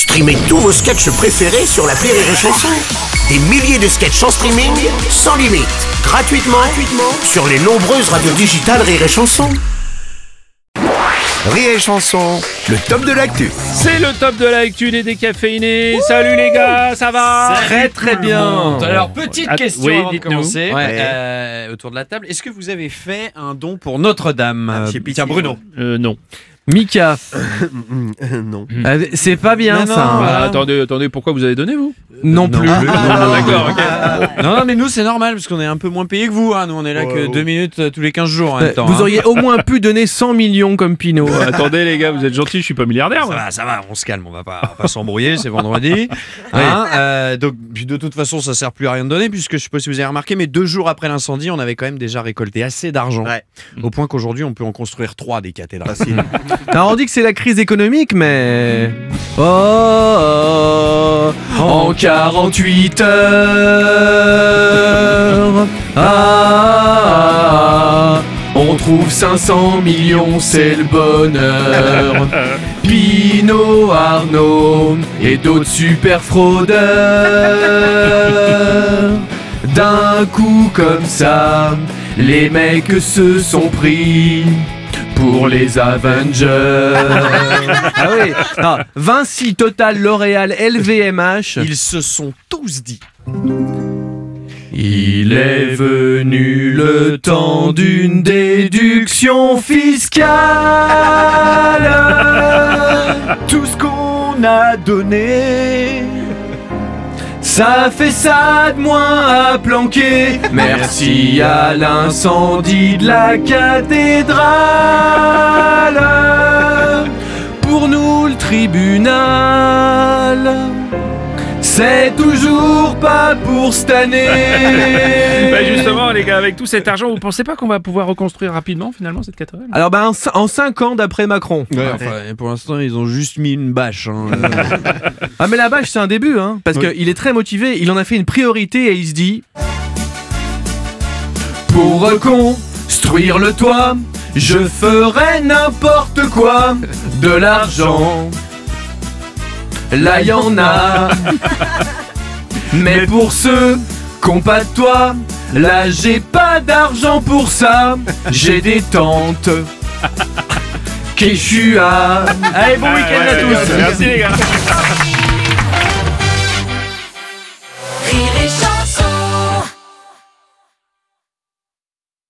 Streamez tous vos sketchs préférés sur la Rire et Chanson. Des milliers de sketchs en streaming, sans limite, gratuitement, gratuitement sur les nombreuses radios digitales Rire et Chanson. Rire et Chanson, le top de l'actu. C'est le top de l'actu des décaféinés. Salut les gars, ça va Très très bien. Alors, petite Ah, question oui, avant de dites-nous. commencer Ouais. euh, autour de la table. Est-ce que vous avez fait un don pour Notre-Dame? Ah, Euh. Tiens, Bruno. Euh, non. Mika, non. euh, c'est pas bien Non, ça. non, hein. Ah, attendez, attendez, pourquoi vous avez donné vous? Non, plus. D'accord, ok. Non, non, mais nous, c'est normal parce qu'on est un peu moins payé que vous. hein. Nous, on est là que deux minutes euh, tous les 15 jours en même Euh, temps. Vous hein. auriez au moins pu donner 100 millions comme Pinot. attendez les gars, vous êtes gentils, je suis pas milliardaire. Ça moi. va, ça va, on se calme, on va pas, on va pas s'embrouiller, c'est vendredi. Hein, euh, donc, puis de toute façon, ça sert plus à rien de donner, puisque je sais pas si vous avez remarqué, mais deux jours après l'incendie, on avait quand même déjà récolté assez d'argent. Ouais. Au point qu'aujourd'hui, on peut en construire trois des cathédrales. Alors on dit que c'est la crise économique, mais... Oh, oh, oh, en 48 heures, ah, on trouve 500 millions, c'est le bonheur. Pinot, Arnaud et d'autres super fraudeurs. D'un coup comme ça, les mecs se sont pris pour les Avengers. ah oui, non, Vinci, Total, L'Oréal, LVMH. Ils se sont tous dit. Il est venu le temps d'une déduction fiscale. Tout ce qu'on a donné. Ça fait ça de moins à planquer. Merci à l'incendie de la cathédrale. Pour nous, le tribunal. C'est toujours pas pour cette année. Bah justement les gars, avec tout cet argent, vous pensez pas qu'on va pouvoir reconstruire rapidement finalement cette cathédrale Alors ben en 5 ans d'après Macron. Enfin, pour l'instant, ils ont juste mis une bâche. hein. Ah mais la bâche c'est un début hein parce Oui. qu'il est très motivé, il en a fait une priorité et il se dit Pour reconstruire le toit, je ferai n'importe quoi de l'argent. Là y en a. Mais pour ceux qu'ont pas de toit, là j'ai pas d'argent pour ça. J'ai des tantes. Quechua. Allez bon week-end à tous. Merci les gars.